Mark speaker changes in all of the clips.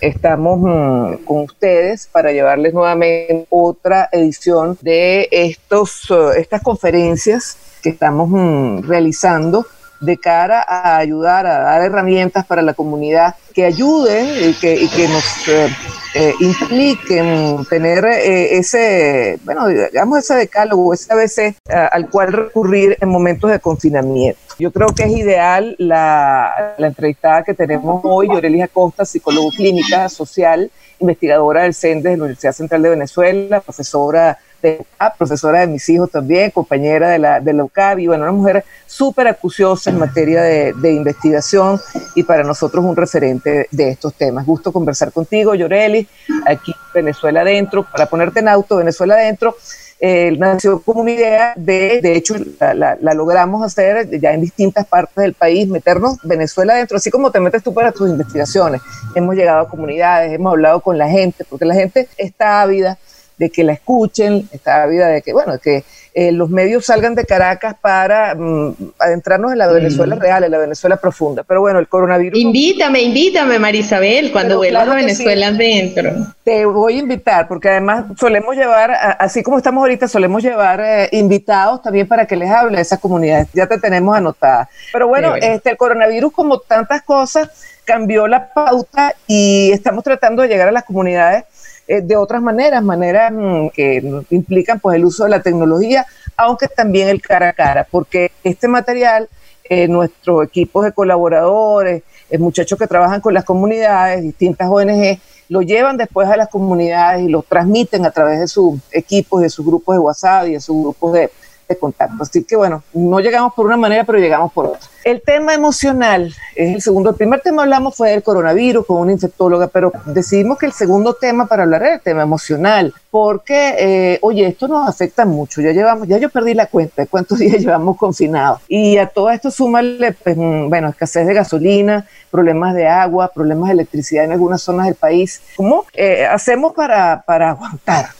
Speaker 1: Estamos mm, con ustedes para llevarles nuevamente otra edición de estos, uh, estas conferencias que estamos mm, realizando de cara a ayudar, a dar herramientas para la comunidad que ayuden y que, y que nos eh, eh, impliquen tener eh, ese, bueno, digamos ese decálogo, ese ABC al cual recurrir en momentos de confinamiento. Yo creo que es ideal la, la entrevistada que tenemos hoy, Yorelia Costa, psicólogo clínica social, investigadora del CENDES de la Universidad Central de Venezuela, profesora de profesora de mis hijos también, compañera de la, de la UCAB, bueno, una mujer súper acuciosa en materia de, investigación y para nosotros un referente de estos temas. Gusto conversar contigo, Yoreli, aquí Venezuela Adentro, para ponerte en auto, Venezuela Adentro. Eh, nació como una idea de, de hecho, la, la, logramos hacer ya en distintas partes del país, meternos Venezuela adentro, así como te metes tú para tus investigaciones. Hemos llegado a comunidades, hemos hablado con la gente, porque la gente está ávida de que la escuchen, está ávida de que, bueno, que eh, los medios salgan de Caracas para mm, adentrarnos en la Venezuela mm. real, en la Venezuela profunda. Pero bueno, el coronavirus.
Speaker 2: Invítame, invítame, Marisabel, cuando vuelvas claro a Venezuela sí. adentro.
Speaker 1: Te voy a invitar, porque además solemos llevar, así como estamos ahorita, solemos llevar eh, invitados también para que les hable a esas comunidades. Ya te tenemos anotada. Pero bueno, bueno, este, el coronavirus, como tantas cosas, cambió la pauta y estamos tratando de llegar a las comunidades eh, de otras maneras, maneras mm, que implican pues el uso de la tecnología, aunque también el cara a cara, porque este material, eh, nuestros equipos de colaboradores, eh, muchachos que trabajan con las comunidades, distintas ONG, lo llevan después a las comunidades y lo transmiten a través de sus equipos, de sus grupos de WhatsApp y de sus grupos de, de contacto. Así que bueno, no llegamos por una manera, pero llegamos por otra. El tema emocional es el segundo. El primer tema hablamos fue del coronavirus con una infectóloga, pero decidimos que el segundo tema para hablar era el tema emocional, porque, eh, oye, esto nos afecta mucho. Ya llevamos, ya yo perdí la cuenta de cuántos días llevamos confinados. Y a todo esto súmale, pues, bueno, escasez de gasolina, problemas de agua, problemas de electricidad en algunas zonas del país. ¿Cómo eh, hacemos para, para aguantar?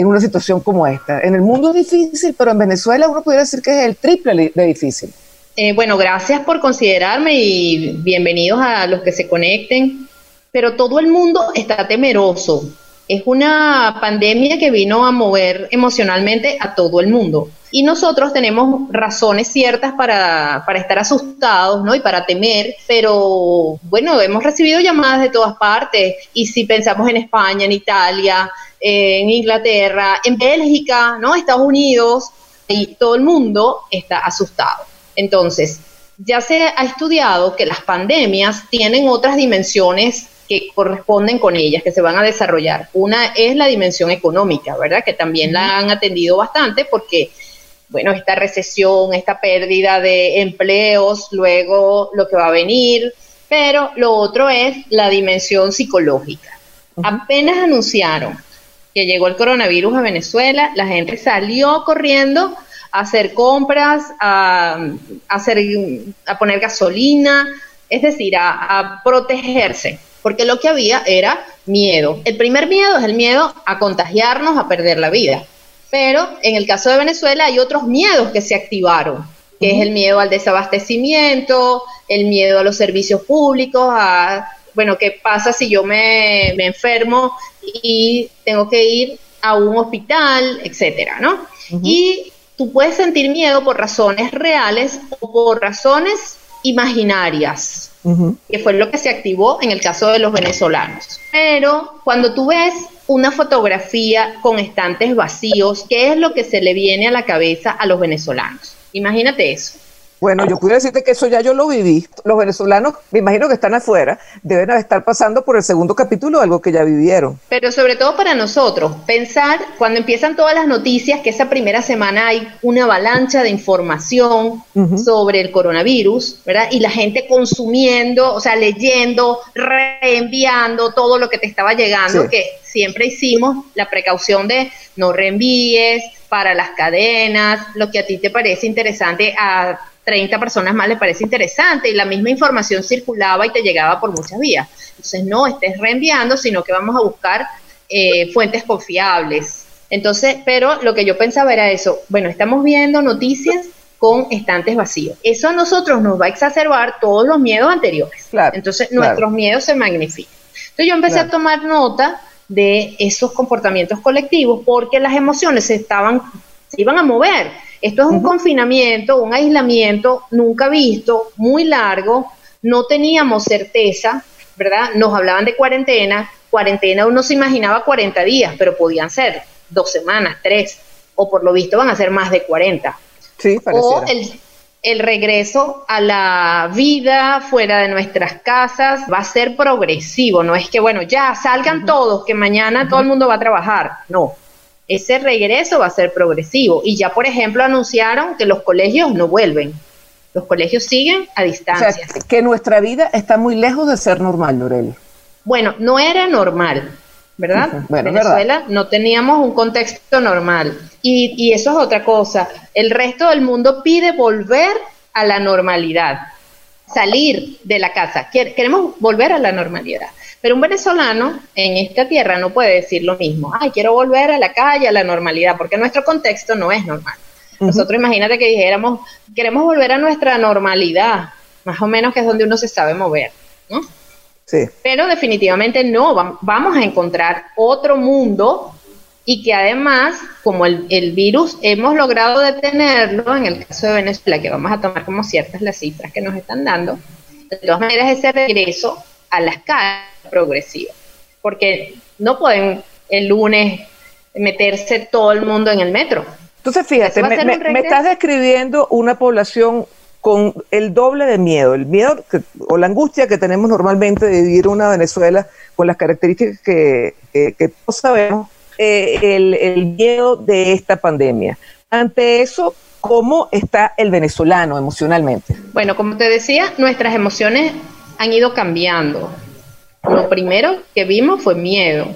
Speaker 1: En una situación como esta. En el mundo es difícil, pero en Venezuela uno podría decir que es el triple de difícil.
Speaker 2: Eh, bueno, gracias por considerarme y bienvenidos a los que se conecten. Pero todo el mundo está temeroso. Es una pandemia que vino a mover emocionalmente a todo el mundo. Y nosotros tenemos razones ciertas para, para estar asustados, ¿no? Y para temer, pero bueno, hemos recibido llamadas de todas partes. Y si pensamos en España, en Italia, en Inglaterra, en Bélgica, ¿no? Estados Unidos, y todo el mundo está asustado. Entonces, ya se ha estudiado que las pandemias tienen otras dimensiones que corresponden con ellas, que se van a desarrollar. Una es la dimensión económica, ¿verdad? Que también la han atendido bastante porque, bueno, esta recesión, esta pérdida de empleos, luego lo que va a venir, pero lo otro es la dimensión psicológica. Apenas anunciaron que llegó el coronavirus a Venezuela, la gente salió corriendo a hacer compras, a, a hacer, a poner gasolina, es decir, a, a, protegerse, porque lo que había era miedo. El primer miedo es el miedo a contagiarnos, a perder la vida. Pero en el caso de Venezuela hay otros miedos que se activaron, que uh -huh. es el miedo al desabastecimiento, el miedo a los servicios públicos, a, bueno, ¿qué pasa si yo me, me enfermo y tengo que ir a un hospital, etcétera, ¿no? Uh -huh. Y tú puedes sentir miedo por razones reales o por razones imaginarias, uh -huh. que fue lo que se activó en el caso de los venezolanos. Pero cuando tú ves una fotografía con estantes vacíos, ¿qué es lo que se le viene a la cabeza a los venezolanos? Imagínate eso.
Speaker 1: Bueno, yo pudiera decirte que eso ya yo lo viví. Los venezolanos, me imagino que están afuera, deben estar pasando por el segundo capítulo, algo que ya vivieron.
Speaker 2: Pero sobre todo para nosotros, pensar cuando empiezan todas las noticias que esa primera semana hay una avalancha de información sobre el coronavirus, ¿verdad? Y la gente consumiendo, o sea, leyendo, reenviando todo lo que te estaba llegando, que siempre hicimos la precaución de no reenvíes para las cadenas, lo que a ti te parece interesante a 30 personas más les parece interesante y la misma información circulaba y te llegaba por muchas vías. Entonces no estés reenviando, sino que vamos a buscar eh, fuentes confiables. Entonces, pero lo que yo pensaba era eso, bueno, estamos viendo noticias con estantes vacíos. Eso a nosotros nos va a exacerbar todos los miedos anteriores. Entonces, nuestros miedos se magnifican. Entonces, yo empecé a tomar nota de esos comportamientos colectivos porque las emociones se estaban se iban a mover esto es un confinamiento, un aislamiento nunca visto, muy largo, no teníamos certeza, ¿verdad? Nos hablaban de cuarentena, cuarentena uno se imaginaba 40 días, pero podían ser dos semanas, tres, o por lo visto van a ser más de 40.
Speaker 1: Sí,
Speaker 2: O el, el regreso a la vida fuera de nuestras casas va a ser progresivo, no es que, bueno, ya salgan todos, que mañana todo el mundo va a trabajar, no ese regreso va a ser progresivo. Y ya, por ejemplo, anunciaron que los colegios no vuelven. Los colegios siguen a distancia. O
Speaker 1: sea, que nuestra vida está muy lejos de ser normal, Loreli.
Speaker 2: Bueno, no era normal, ¿verdad?
Speaker 1: Bueno,
Speaker 2: Venezuela no teníamos un contexto normal. Y, y eso es otra cosa. El resto del mundo pide volver a la normalidad, salir de la casa. Queremos volver a la normalidad. Pero un venezolano en esta tierra no puede decir lo mismo. Ay, quiero volver a la calle, a la normalidad, porque nuestro contexto no es normal. Nosotros imagínate que dijéramos, queremos volver a nuestra normalidad, más o menos que es donde uno se sabe mover, ¿no?
Speaker 1: Sí.
Speaker 2: Pero definitivamente no, vamos a encontrar otro mundo y que además, como el, el, virus hemos logrado detenerlo, en el caso de Venezuela, que vamos a tomar como ciertas las cifras que nos están dando, de todas maneras ese regreso a las calles progresiva, porque no pueden el lunes meterse todo el mundo en el metro.
Speaker 1: Entonces, fíjate, me, estás describiendo una población con el doble de miedo, el miedo o la angustia que tenemos normalmente de vivir una Venezuela con las características que, todos sabemos, eh, el, el miedo de esta pandemia. Ante eso, ¿cómo está el venezolano emocionalmente?
Speaker 2: Bueno, como te decía, nuestras emociones han ido cambiando. Lo primero que vimos fue miedo.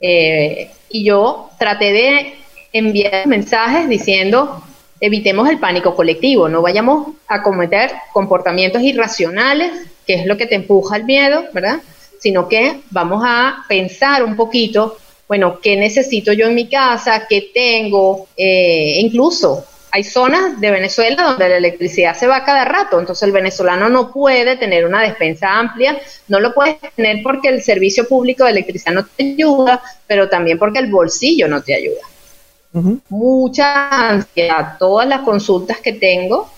Speaker 2: Eh, y yo traté de enviar mensajes diciendo, evitemos el pánico colectivo, no vayamos a cometer comportamientos irracionales, que es lo que te empuja al miedo, ¿verdad? Sino que vamos a pensar un poquito, bueno, ¿qué necesito yo en mi casa? ¿Qué tengo? Eh, incluso hay zonas de Venezuela donde la electricidad se va cada rato, entonces el venezolano no puede tener una despensa amplia, no lo puedes tener porque el servicio público de electricidad no te ayuda, pero también porque el bolsillo no te ayuda. Mucha ansiedad, todas las consultas que tengo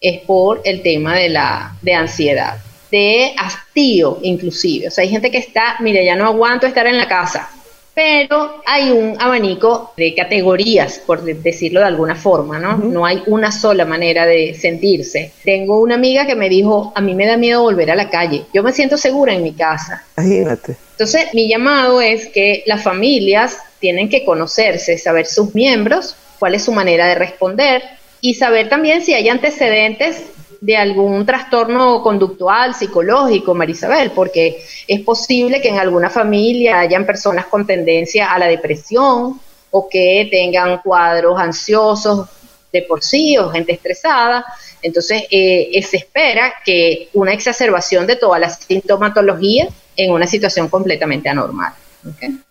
Speaker 2: es por el tema de la de ansiedad, de hastío inclusive, o sea, hay gente que está, mire, ya no aguanto estar en la casa, pero hay un abanico de categorías, por decirlo de alguna forma, ¿no? No hay una sola manera de sentirse. Tengo una amiga que me dijo, a mí me da miedo volver a la calle, yo me siento segura en mi casa.
Speaker 1: Imagínate.
Speaker 2: Entonces, mi llamado es que las familias tienen que conocerse, saber sus miembros, cuál es su manera de responder y saber también si hay antecedentes de algún trastorno conductual, psicológico, Marisabel, porque es posible que en alguna familia hayan personas con tendencia a la depresión o que tengan cuadros ansiosos de por sí o gente estresada. Entonces, eh, se espera que una exacerbación de toda la sintomatología en una situación completamente anormal.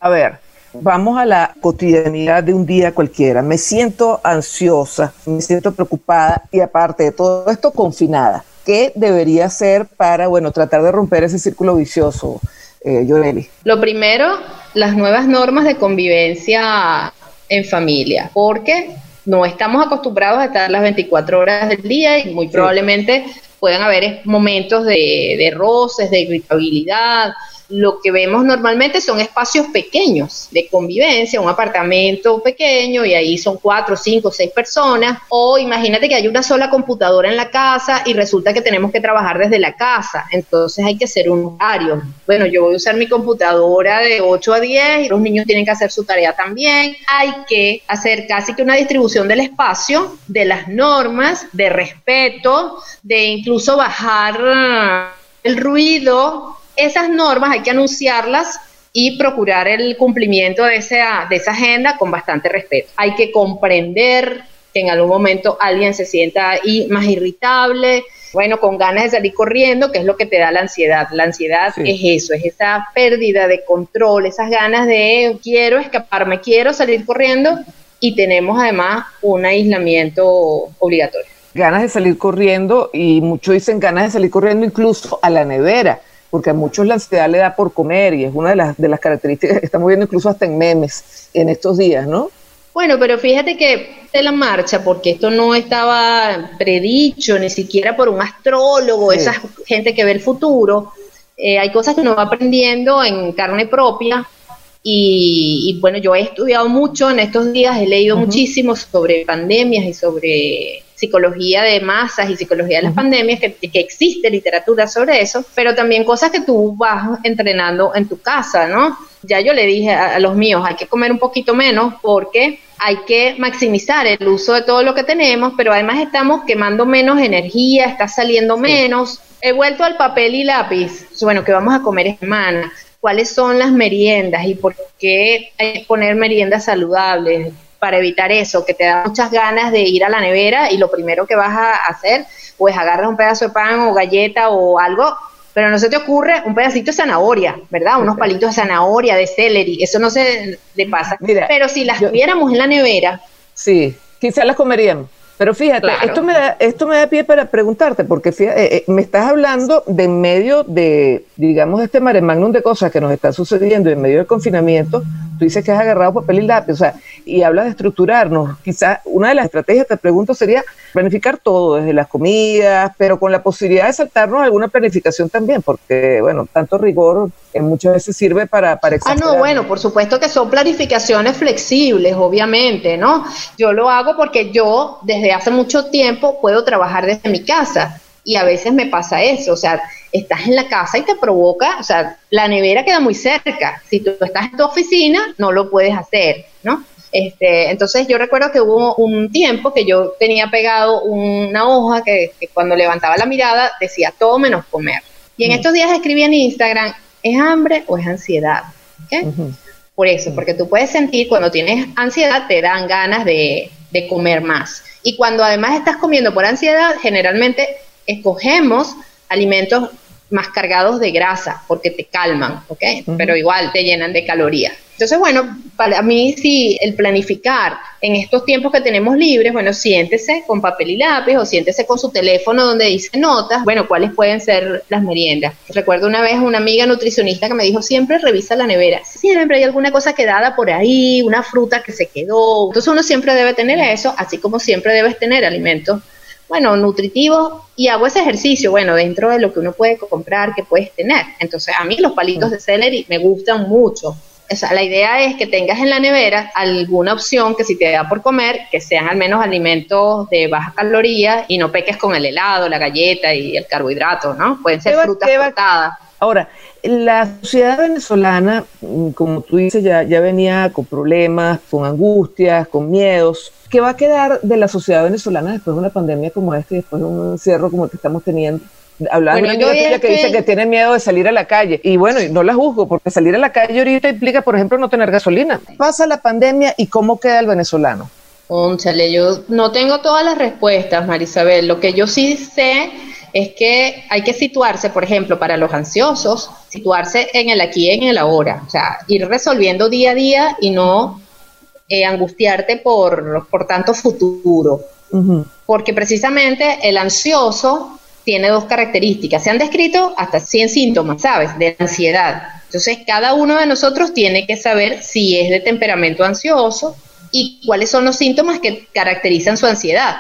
Speaker 1: A ver, Vamos a la cotidianidad de un día cualquiera. Me siento ansiosa, me siento preocupada y aparte de todo esto, confinada. ¿Qué debería hacer para, bueno, tratar de romper ese círculo vicioso, eh,
Speaker 2: Lo primero, las nuevas normas de convivencia en familia, porque no estamos acostumbrados a estar las 24 horas del día y muy probablemente puedan haber momentos de, de roces, de irritabilidad, lo que vemos normalmente son espacios pequeños de convivencia, un apartamento pequeño y ahí son cuatro, cinco, seis personas. O imagínate que hay una sola computadora en la casa y resulta que tenemos que trabajar desde la casa. Entonces hay que hacer un horario. Bueno, yo voy a usar mi computadora de 8 a 10 y los niños tienen que hacer su tarea también. Hay que hacer casi que una distribución del espacio, de las normas, de respeto, de incluso bajar el ruido esas normas hay que anunciarlas y procurar el cumplimiento de esa, de esa agenda con bastante respeto. Hay que comprender que en algún momento alguien se sienta ahí más irritable, bueno, con ganas de salir corriendo, que es lo que te da la ansiedad. La ansiedad es eso, es esa pérdida de control, esas ganas de quiero escaparme, quiero salir corriendo y tenemos además un aislamiento obligatorio.
Speaker 1: Ganas de salir corriendo y muchos dicen ganas de salir corriendo incluso a la nevera porque a muchos la ansiedad le da por comer y es una de las, de las características que estamos viendo incluso hasta en memes en estos días, ¿no?
Speaker 2: Bueno, pero fíjate que de la marcha, porque esto no estaba predicho ni siquiera por un astrólogo, esa gente que ve el futuro, eh, hay cosas que uno va aprendiendo en carne propia y, bueno, yo he estudiado mucho en estos días, he leído muchísimo sobre pandemias y sobre psicología de masas y psicología de las pandemias, que, existe literatura sobre eso, pero también cosas que tú vas entrenando en tu casa, ¿no? Ya yo le dije a, los míos, hay que comer un poquito menos porque hay que maximizar el uso de todo lo que tenemos, pero además estamos quemando menos energía, está saliendo menos. He vuelto al papel y lápiz. Bueno, que vamos a comer semana? cuáles son las meriendas y por qué hay que poner meriendas saludables para evitar eso, que te da muchas ganas de ir a la nevera y lo primero que vas a hacer, pues agarras un pedazo de pan o galleta o algo, pero no se te ocurre un pedacito de zanahoria, ¿verdad? Unos palitos de zanahoria, de celery, eso no se le pasa. pero si las tuviéramos en la nevera.
Speaker 1: Sí, quizás las comeríamos. Pero fíjate, esto, me da, esto me da pie para preguntarte, porque fíjate, eh, eh, me estás hablando de en medio de, digamos, este mare magnum de cosas que nos están sucediendo en medio del confinamiento, tú dices que has agarrado papel y lápiz, o sea, y hablas de estructurarnos. Quizás una de las estrategias, te pregunto, sería planificar todo, desde las comidas, pero con la posibilidad de saltarnos alguna planificación también, porque, bueno, tanto rigor muchas veces sirve para, para
Speaker 2: Ah, no, bueno, por supuesto que son planificaciones flexibles, obviamente, ¿no? Yo lo hago porque yo desde hace mucho tiempo puedo trabajar desde mi casa y a veces me pasa eso, o sea, estás en la casa y te provoca, o sea, la nevera queda muy cerca. Si tú estás en tu oficina, no lo puedes hacer, ¿no? Este, entonces yo recuerdo que hubo un tiempo que yo tenía pegado una hoja que, cuando levantaba la mirada decía todo menos comer. Y en estos días escribí en Instagram, ¿es hambre o es ansiedad? Por eso, porque tú puedes sentir cuando tienes ansiedad te dan ganas de, de comer más. Y cuando además estás comiendo por ansiedad, generalmente escogemos alimentos más cargados de grasa porque te calman, ¿ok? Pero igual te llenan de calorías. Entonces, bueno, para mí sí, el planificar en estos tiempos que tenemos libres, bueno, siéntese con papel y lápiz o siéntese con su teléfono donde dice notas, bueno, cuáles pueden ser las meriendas. Recuerdo una vez una amiga nutricionista que me dijo, siempre revisa la nevera, siempre hay alguna cosa quedada por ahí, una fruta que se quedó. Entonces uno siempre debe tener eso, así como siempre debes tener alimentos bueno, nutritivo y hago ese ejercicio, bueno, dentro de lo que uno puede comprar, que puedes tener. Entonces, a mí los palitos de celery me gustan mucho. O sea, la idea es que tengas en la nevera alguna opción que si te da por comer, que sean al menos alimentos de baja caloría y no peques con el helado, la galleta y el carbohidrato, ¿no? Pueden ser frutas cortadas.
Speaker 1: Ahora, la sociedad venezolana, mm, como tú dices, ya, ya venía con problemas, con angustias, con miedos. ¿Qué va a quedar de la sociedad venezolana después de una pandemia como esta y después de un encierro como el que estamos teniendo? Hablando de una amiga que, dice que tiene miedo de salir a la calle. Y bueno, no la juzgo, porque salir a la calle ahorita implica, por ejemplo, no tener gasolina. Pasa la pandemia y cómo queda el venezolano.
Speaker 2: Ónchale, yo no tengo todas las respuestas, Marisabel. Lo que yo sí sé es que hay que situarse, por ejemplo, para los ansiosos, situarse en el aquí y en el ahora. O sea, ir resolviendo día a día y no eh, angustiarte por, por tanto futuro. Porque precisamente el ansioso tiene dos características. Se han descrito hasta 100 síntomas, ¿sabes? De ansiedad. Entonces, cada uno de nosotros tiene que saber si es de temperamento ansioso y cuáles son los síntomas que caracterizan su ansiedad.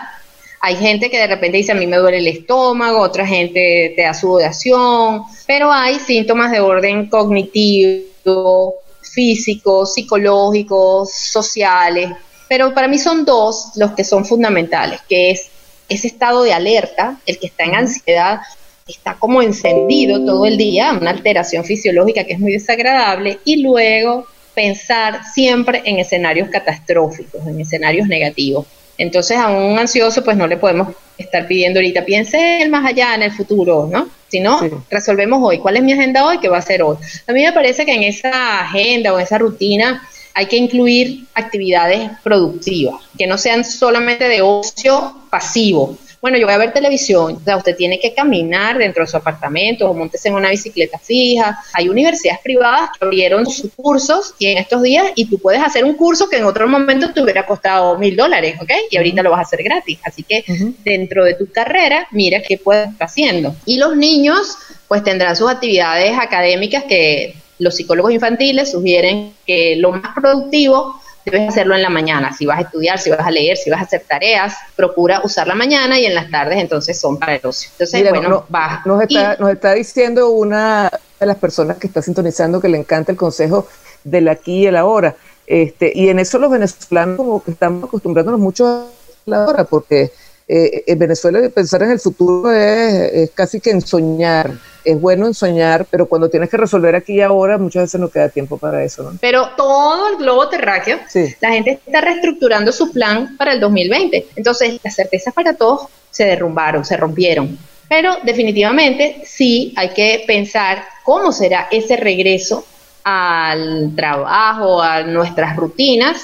Speaker 2: Hay gente que de repente dice a mí me duele el estómago, otra gente te da sudoración, pero hay síntomas de orden cognitivo, físico, psicológicos, sociales. Pero para mí son dos los que son fundamentales, que es ese estado de alerta, el que está en ansiedad, está como encendido todo el día, una alteración fisiológica que es muy desagradable, y luego pensar siempre en escenarios catastróficos, en escenarios negativos. Entonces a un ansioso pues no le podemos estar pidiendo ahorita, piense el más allá, en el futuro, ¿no? Si no, resolvemos hoy. ¿Cuál es mi agenda hoy? ¿Qué va a ser hoy? A mí me parece que en esa agenda o esa rutina hay que incluir actividades productivas, que no sean solamente de ocio pasivo, bueno, yo voy a ver televisión, o sea, usted tiene que caminar dentro de su apartamento o montes en una bicicleta fija. Hay universidades privadas que abrieron sus cursos y en estos días, y tú puedes hacer un curso que en otro momento te hubiera costado mil dólares, ¿ok? Y ahorita lo vas a hacer gratis. Así que dentro de tu carrera, mira qué puedes estar haciendo. Y los niños, pues tendrán sus actividades académicas que los psicólogos infantiles sugieren que lo más productivo debes hacerlo en la mañana. Si vas a estudiar, si vas a leer, si vas a hacer tareas, procura usar la mañana y en las tardes entonces son para el ocio. Entonces, bueno, va.
Speaker 1: Nos está, nos está diciendo una de las personas que está sintonizando que le encanta el consejo del aquí y el ahora. Este, y en eso los venezolanos como que estamos acostumbrándonos mucho a la hora, porque eh, en Venezuela pensar en el futuro es, casi que en soñar. Es bueno en soñar, pero cuando tienes que resolver aquí y ahora, muchas veces no queda tiempo para eso. ¿no?
Speaker 2: Pero todo el globo terráqueo, la gente está reestructurando su plan para el 2020. Entonces, las certezas para todos se derrumbaron, se rompieron. Pero definitivamente sí hay que pensar cómo será ese regreso al trabajo, a nuestras rutinas,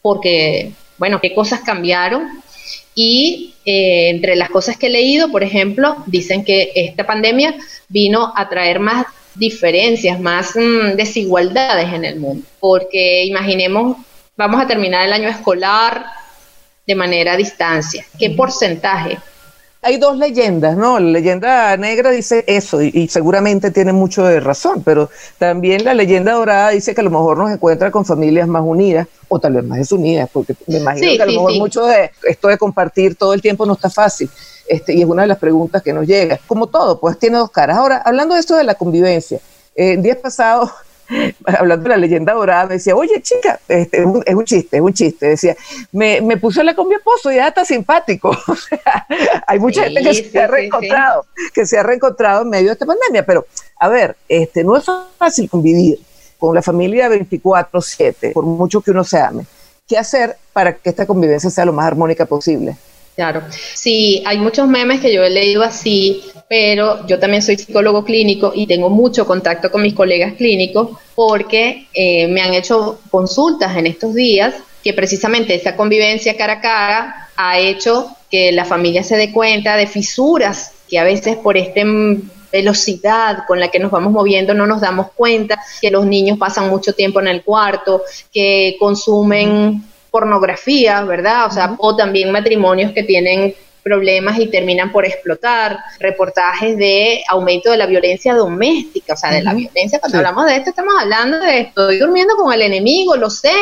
Speaker 2: porque, bueno, qué cosas cambiaron y eh, entre las cosas que he leído, por ejemplo, dicen que esta pandemia vino a traer más diferencias, más mm, desigualdades en el mundo. Porque imaginemos, vamos a terminar el año escolar de manera a distancia. ¿Qué porcentaje
Speaker 1: hay dos leyendas, ¿no? La leyenda negra dice eso y, seguramente tiene mucho de razón, pero también la leyenda dorada dice que a lo mejor nos encuentra con familias más unidas o tal vez más desunidas, porque me imagino que a lo mejor mucho de esto de compartir todo el tiempo no está fácil. Este, y es una de las preguntas que nos llega. Como todo, pues tiene dos caras. Ahora, hablando de esto de la convivencia, eh, días pasados hablando de la leyenda dorada, me decía, oye chica, este, es, un, chiste, es un chiste, decía, me, me puse la con mi esposo y ya está simpático. o sea, hay mucha gente que se ha reencontrado, que se ha reencontrado en medio de esta pandemia, pero a ver, este, no es fácil convivir con la familia 24/7, por mucho que uno se ame. ¿Qué hacer para que esta convivencia sea lo más armónica posible?
Speaker 2: Claro, sí, hay muchos memes que yo he leído así, pero yo también soy psicólogo clínico y tengo mucho contacto con mis colegas clínicos porque eh, me han hecho consultas en estos días que precisamente esa convivencia cara a cara ha hecho que la familia se dé cuenta de fisuras que a veces por esta velocidad con la que nos vamos moviendo no nos damos cuenta, que los niños pasan mucho tiempo en el cuarto, que consumen pornografía, ¿verdad? O sea, o también matrimonios que tienen problemas y terminan por explotar, reportajes de aumento de la violencia doméstica, o sea, de la violencia, cuando hablamos de esto estamos hablando de estoy durmiendo con el enemigo, lo sé,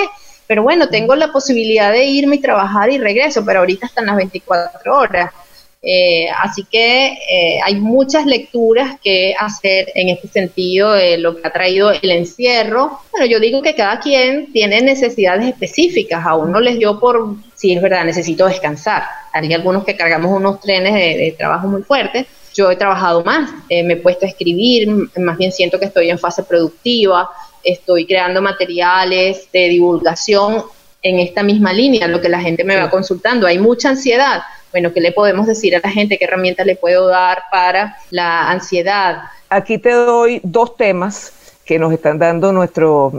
Speaker 2: pero bueno, tengo la posibilidad de irme y trabajar y regreso, pero ahorita están las 24 horas. Eh, así que eh, hay muchas lecturas que hacer en este sentido de lo que ha traído el encierro. Bueno, yo digo que cada quien tiene necesidades específicas. A uno les dio por, si es verdad, necesito descansar. Hay algunos que cargamos unos trenes de, trabajo muy fuertes. Yo he trabajado más, eh, me he puesto a escribir, más bien siento que estoy en fase productiva, estoy creando materiales de divulgación en esta misma línea, lo que la gente me va consultando. Hay mucha ansiedad bueno, ¿qué le podemos decir a la gente? ¿Qué herramientas le puedo dar para la ansiedad?
Speaker 1: Aquí te doy dos temas que nos están dando nuestros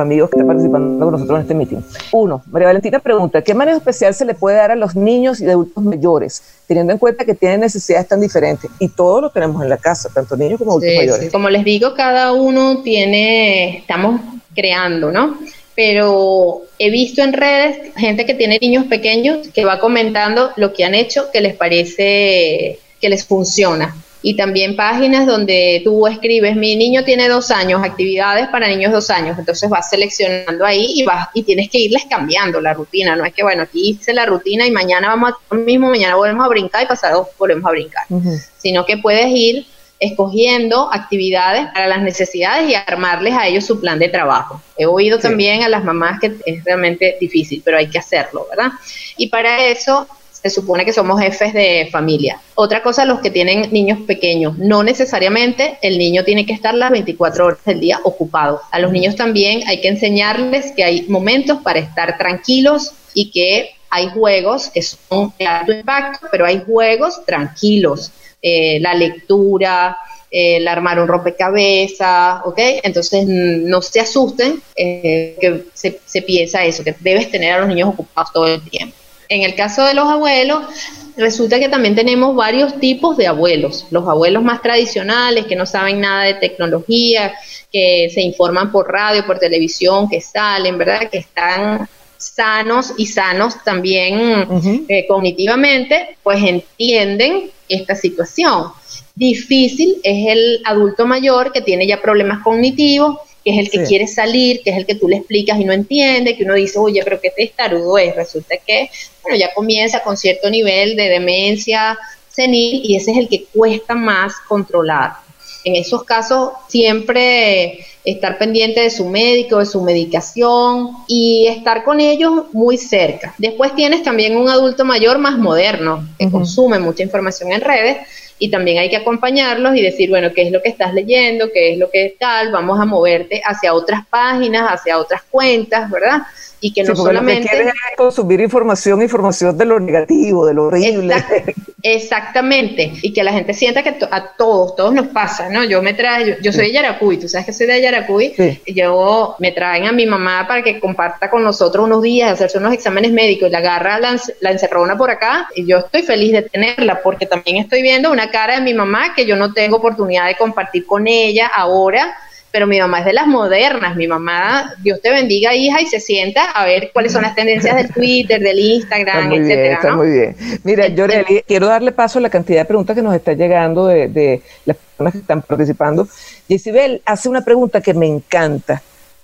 Speaker 1: amigos que están participando con nosotros en este meeting. Uno, María Valentina pregunta, ¿qué manejo especial se le puede dar a los niños y adultos mayores, teniendo en cuenta que tienen necesidades tan diferentes? Y todos lo tenemos en la casa, tanto niños como adultos mayores.
Speaker 2: Como les digo, cada uno tiene, estamos creando, ¿no? Pero he visto en redes gente que tiene niños pequeños que va comentando lo que han hecho que les parece que les funciona. y también páginas donde tú escribes, mi niño tiene dos años, actividades para niños dos años, entonces vas seleccionando ahí y vas y tienes que irles cambiando la rutina, no es que bueno, aquí hice la rutina y mañana vamos a lo mismo, mañana volvemos a brincar y pasado volvemos a brincar, sino que puedes ir escogiendo actividades para las necesidades y armarles a ellos su plan de trabajo. He oído también a las mamás que es realmente difícil, pero hay que hacerlo, ¿verdad? Y para eso se supone que somos jefes de familia. Otra cosa, los que tienen niños pequeños, no necesariamente el niño tiene que estar las 24 horas del día ocupado. A los niños también hay que enseñarles que hay momentos para estar tranquilos y que hay juegos que son de alto impacto, pero hay juegos tranquilos. Eh, la lectura, el armar un rompecabezas, ¿ok? Entonces no se asusten eh, que se, se piensa eso, que debes tener a los niños ocupados todo el tiempo. En el caso de los abuelos, resulta que también tenemos varios tipos de abuelos. Los abuelos más tradicionales, que no saben nada de tecnología, que se informan por radio, por televisión, que salen, ¿verdad? Que están sanos y sanos también eh, cognitivamente, pues entienden esta situación. Difícil es el adulto mayor que tiene ya problemas cognitivos, que es el que quiere salir, que es el que tú le explicas y no entiende, que uno dice, oye, pero que este tarudo es. Resulta que, bueno, ya comienza con cierto nivel de demencia senil y ese es el que cuesta más controlar. En esos casos, siempre estar pendiente de su médico, de su medicación y estar con ellos muy cerca. Después tienes también un adulto mayor más moderno, que consume mucha información en redes, y también hay que acompañarlos y decir, bueno, qué es lo que estás leyendo, qué es lo que es tal, vamos a moverte hacia otras páginas, hacia otras cuentas, ¿verdad? Y que no solamente...
Speaker 1: Lo que es consumir información, información de lo negativo, de lo horrible.
Speaker 2: exactamente, y que la gente sienta que a todos, todos nos pasa, ¿no? Yo me trae, yo, soy de Yaracuy, tú sabes que soy de Yaracuy, yo me traen a mi mamá para que comparta con nosotros unos días, hacerse unos exámenes médicos, y la agarra la, la encerrona por acá, y yo estoy feliz de tenerla, porque también estoy viendo una cara de mi mamá que yo no tengo oportunidad de compartir con ella ahora, pero mi mamá es de las modernas, mi mamá, Dios te bendiga hija, y se sienta a ver cuáles son las tendencias del Twitter, del Instagram,
Speaker 1: está etcétera. está muy bien. Mira, Yoreli, quiero darle paso a la cantidad de preguntas que nos está llegando de, las personas que están participando. Yesibel hace una pregunta que me encanta,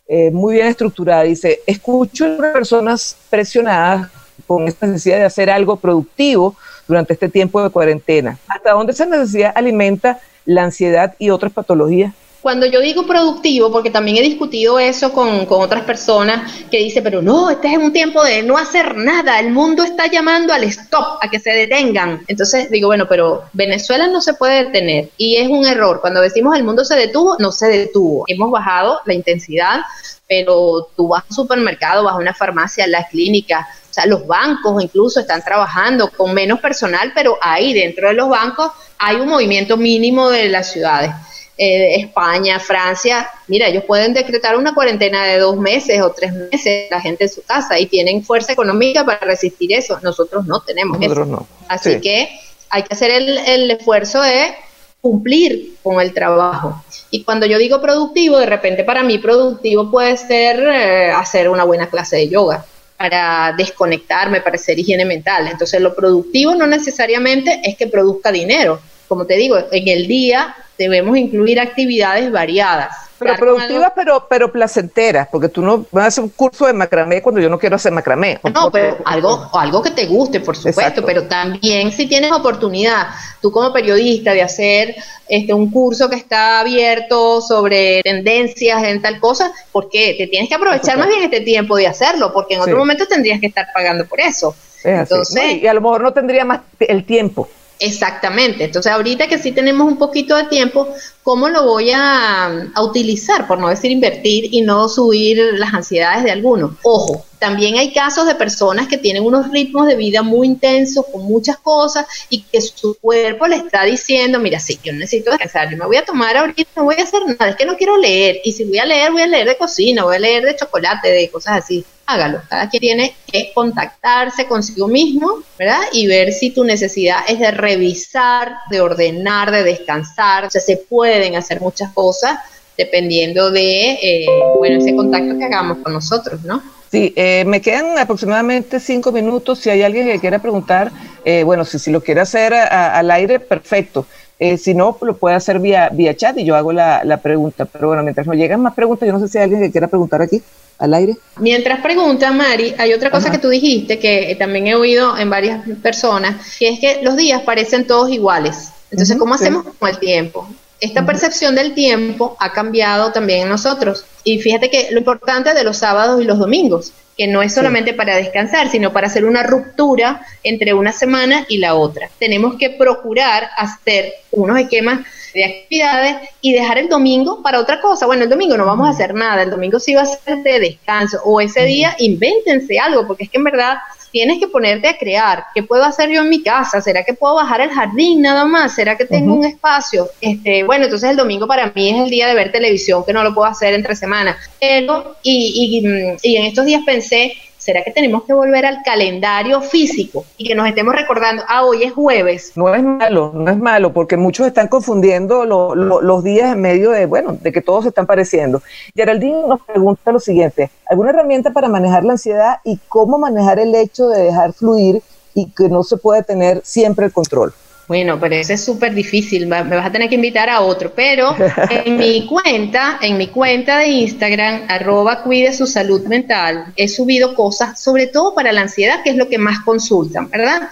Speaker 1: eh, muy bien estructurada. Dice, escucho a personas presionadas con esta necesidad de hacer algo productivo durante este tiempo de cuarentena. ¿Hasta dónde esa necesidad alimenta la ansiedad y otras patologías?
Speaker 2: Cuando yo digo productivo, porque también he discutido eso con, otras personas que dicen, pero no, este es un tiempo de no hacer nada, el mundo está llamando al stop, a que se detengan. Entonces digo, bueno, pero Venezuela no se puede detener y es un error. Cuando decimos el mundo se detuvo, no se detuvo. Hemos bajado la intensidad, pero tú vas a un supermercado, vas a una farmacia, a la clínica, o sea, los bancos incluso están trabajando con menos personal, pero ahí dentro de los bancos hay un movimiento mínimo de las ciudades. Eh, España, Francia, mira, ellos pueden decretar una cuarentena de dos meses o tres meses la gente en su casa y tienen fuerza económica para resistir eso. Nosotros no tenemos eso. No. Así que hay que hacer el, esfuerzo de cumplir con el trabajo. Y cuando yo digo productivo, de repente para mí productivo puede ser eh, hacer una buena clase de yoga para desconectarme, para hacer higiene mental. Entonces lo productivo no necesariamente es que produzca dinero. Como te digo, en el día debemos incluir actividades variadas.
Speaker 1: Pero productivas, pero, pero placenteras, porque tú no vas a hacer un curso de macramé cuando yo no quiero hacer macramé.
Speaker 2: No, pero algo, algo que te guste, por supuesto, pero también si tienes oportunidad, tú como periodista, de hacer este un curso que está abierto sobre tendencias en tal cosa, ¿por qué? Te tienes que aprovechar más bien este tiempo de hacerlo, porque en otro momento tendrías que estar pagando por eso.
Speaker 1: Entonces, y a lo mejor no tendría más el tiempo.
Speaker 2: Exactamente. Entonces, ahorita que sí tenemos un poquito de tiempo, ¿cómo lo voy a, utilizar? Por no decir invertir y no subir las ansiedades de algunos. Ojo, también hay casos de personas que tienen unos ritmos de vida muy intensos, con muchas cosas, y que su cuerpo le está diciendo, mira, sí, yo necesito descansar, yo me voy a tomar ahorita, no voy a hacer nada, es que no quiero leer, y si voy a leer, voy a leer de cocina, voy a leer de chocolate, de cosas así. Hágalo, cada quien tiene que contactarse consigo mismo, ¿verdad? Y ver si tu necesidad es de revisar, de ordenar, de descansar, o sea, se pueden hacer muchas cosas dependiendo de, eh, bueno, ese contacto que hagamos con nosotros, ¿no?
Speaker 1: Sí, eh, me quedan aproximadamente cinco minutos. Si hay alguien que quiera preguntar, eh, bueno, si, si lo quiere hacer al aire, perfecto. Eh, si no, lo puede hacer vía, vía chat y yo hago la, la pregunta. Pero bueno, mientras no llegan más preguntas, yo no sé si hay alguien que quiera preguntar aquí al aire.
Speaker 2: Mientras pregunta, Mari, hay otra cosa
Speaker 1: Ajá.
Speaker 2: que tú dijiste que también he oído en varias personas, que es que los días parecen todos iguales. Entonces, ¿cómo
Speaker 1: sí.
Speaker 2: hacemos con el tiempo? Esta percepción del tiempo ha cambiado también en nosotros. Y fíjate que lo importante de los sábados y los domingos, que no es solamente para descansar, sino para hacer una ruptura entre una semana y la otra. Tenemos que procurar hacer unos esquemas de actividades y dejar el domingo para otra cosa. Bueno, el domingo no vamos a hacer nada, el domingo sí va a ser de descanso o ese día invéntense algo, porque es que en verdad tienes que ponerte a crear. ¿Qué puedo hacer yo en mi casa? ¿Será que puedo bajar el jardín nada más? ¿Será que tengo un espacio? Este, bueno, entonces el domingo para mí es el día de ver televisión, que no lo puedo hacer entre semanas. Pero, y, y, y en estos días pensé, ¿será que tenemos que volver al calendario físico y que nos estemos recordando, ah, hoy es jueves?
Speaker 1: No es malo, no es malo, porque muchos están confundiendo lo- lo- los días en medio de, bueno, de que todos se están pareciendo. Geraldine nos pregunta lo siguiente, ¿alguna herramienta para manejar la ansiedad y cómo manejar el hecho de dejar fluir y que no se puede tener siempre el control?
Speaker 2: Bueno, pero eso es súper difícil, me vas a tener que invitar a otro, pero en mi cuenta, en mi cuenta de Instagram, arroba cuide su salud mental, he subido cosas, sobre todo para la ansiedad, que es lo que más consultan, ¿verdad?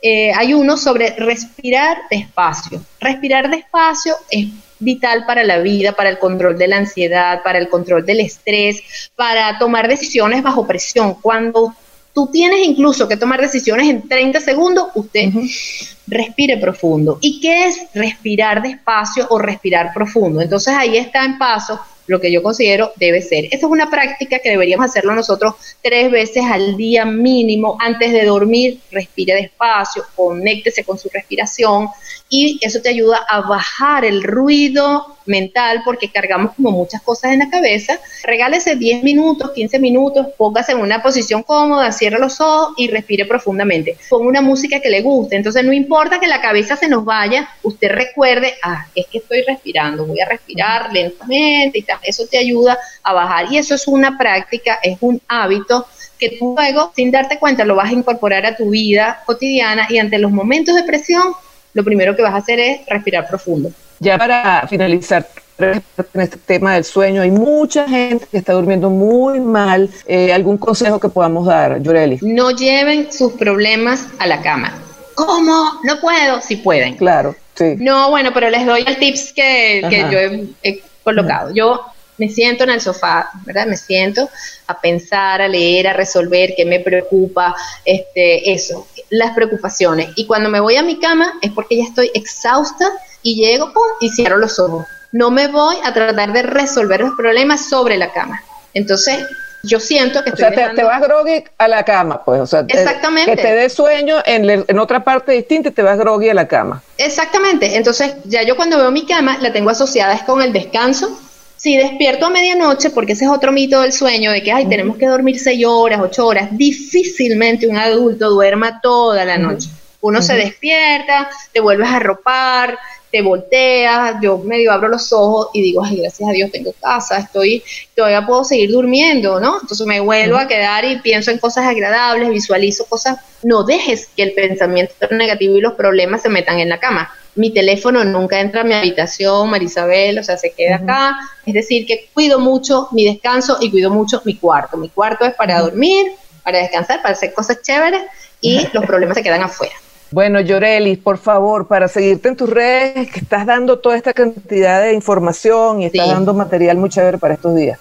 Speaker 2: Eh, hay uno sobre respirar despacio. Respirar despacio es vital para la vida, para el control de la ansiedad, para el control del estrés, para tomar decisiones bajo presión. Cuando tú tienes incluso que tomar decisiones en 30 segundos, usted respire profundo. ¿Y qué es respirar despacio o respirar profundo? Entonces ahí está en paso lo que yo considero debe ser. Esta es una práctica que deberíamos hacerlo nosotros tres veces al día mínimo antes de dormir. Respire despacio, conéctese con su respiración y eso te ayuda a bajar el ruido mental porque cargamos como muchas cosas en la cabeza. Regálese 10 minutos, 15 minutos, póngase en una posición cómoda, cierre los ojos y respire profundamente. Ponga una música que le guste. Entonces no importa que la cabeza se nos vaya, usted recuerde, ah, es que estoy respirando, voy a respirar lentamente y tal. Eso te ayuda a bajar. Y eso es una práctica, es un hábito que tú luego, sin darte cuenta, lo vas a incorporar a tu vida cotidiana y ante los momentos de presión, lo primero que vas a hacer es respirar profundo.
Speaker 1: Ya para finalizar en este tema del sueño, hay mucha gente que está durmiendo muy mal. Eh, ¿Algún consejo que podamos dar, Yoreli?
Speaker 2: No lleven sus problemas a la cama. ¿Cómo? No puedo. Si pueden.
Speaker 1: Claro, sí.
Speaker 2: No, bueno, pero les doy el tips que, que yo he, he colocado. Yo me siento en el sofá, ¿verdad? Me siento a pensar, a leer, a resolver qué me preocupa, este, eso, las preocupaciones. Y cuando me voy a mi cama es porque ya estoy exhausta y llego pum, y cierro los ojos. No me voy a tratar de resolver los problemas sobre la cama. Entonces, yo siento que
Speaker 1: O
Speaker 2: estoy
Speaker 1: sea, te,
Speaker 2: dejando-
Speaker 1: te vas groggy a la cama, pues. O sea, te-
Speaker 2: Exactamente.
Speaker 1: que te dé sueño en, le- en otra parte distinta y te vas groggy a la cama.
Speaker 2: Exactamente. Entonces, ya yo cuando veo mi cama, la tengo asociada es con el descanso. Si despierto a medianoche, porque ese es otro mito del sueño, de que ay, tenemos que dormir seis horas, ocho horas, difícilmente un adulto duerma toda la noche. Uno se despierta, te vuelves a arropar, te volteas, yo medio abro los ojos y digo, ay, gracias a Dios tengo casa, estoy, todavía puedo seguir durmiendo, ¿no? Entonces me vuelvo a quedar y pienso en cosas agradables, visualizo cosas, no dejes que el pensamiento negativo y los problemas se metan en la cama. Mi teléfono nunca entra a mi habitación, Marisabel, o sea, se queda acá. Es decir, que cuido mucho mi descanso y cuido mucho mi cuarto. Mi cuarto es para dormir, para descansar, para hacer cosas chéveres y los problemas se quedan afuera.
Speaker 1: Bueno, Yoreli, por favor, para seguirte en tus redes, que estás dando toda esta cantidad de información y estás
Speaker 2: Sí.
Speaker 1: dando material muy chévere para estos días.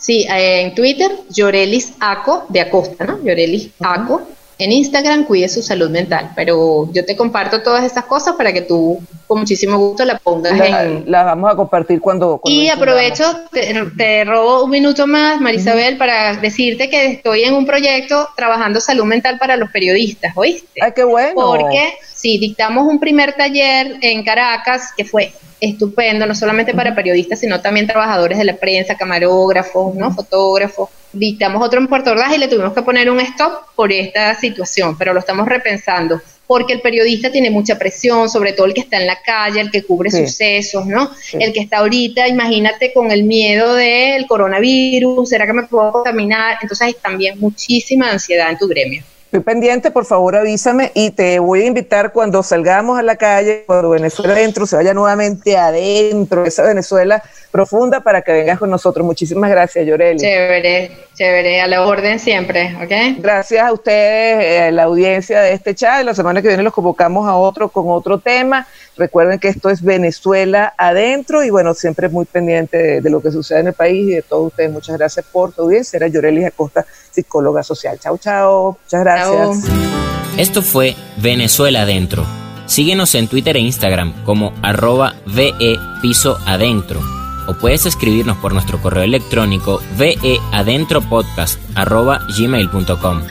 Speaker 2: Sí, eh, en Twitter, Llorelis Aco, de Acosta, ¿no? Llorelis Aco. En Instagram, cuide su salud mental. Pero yo te comparto todas estas cosas para que tú, con muchísimo gusto, la pongas
Speaker 1: La-
Speaker 2: en,
Speaker 1: Las vamos a compartir cuando... cuando
Speaker 2: Y aprovecho, te, te robo un minuto más, Marisabel, para decirte que estoy en un proyecto trabajando salud mental para los periodistas, ¿oíste?
Speaker 1: Ay, qué bueno.
Speaker 2: Porque sí, dictamos un primer taller en Caracas que fue estupendo, no solamente para periodistas, sino también trabajadores de la prensa, camarógrafos, ¿no? fotógrafos. Dictamos otro en Puerto Ordaz y le tuvimos que poner un stop por esta situación, pero lo estamos repensando porque el periodista tiene mucha presión, sobre todo el que está en la calle, el que cubre
Speaker 1: Sí.
Speaker 2: sucesos, ¿no? El que está ahorita, imagínate, con el miedo del coronavirus, ¿será que me puedo contaminar? Entonces hay también muchísima ansiedad en tu gremio.
Speaker 1: Estoy pendiente, por favor avísame y te voy a invitar cuando salgamos a la calle, cuando Venezuela adentro se vaya nuevamente adentro, esa Venezuela profunda, para que vengas con nosotros. Muchísimas gracias, Yoreli.
Speaker 2: Chévere, chévere, a la orden siempre, ¿ok?
Speaker 1: Gracias a ustedes, eh, a la audiencia de este chat. La semana que viene los convocamos a otro con otro tema. Recuerden que esto es Venezuela adentro y bueno, siempre muy pendiente de, de lo que sucede en el país y de todos ustedes. Muchas gracias por tu audiencia. Era Yoreli Acosta, psicóloga social. Chao, chao. Muchas gracias.
Speaker 2: Chao.
Speaker 3: Esto fue Venezuela Adentro. Síguenos en Twitter e Instagram como arroba VE Piso Adentro. O puedes escribirnos por nuestro correo electrónico veadentropodcast arroba gmail.com.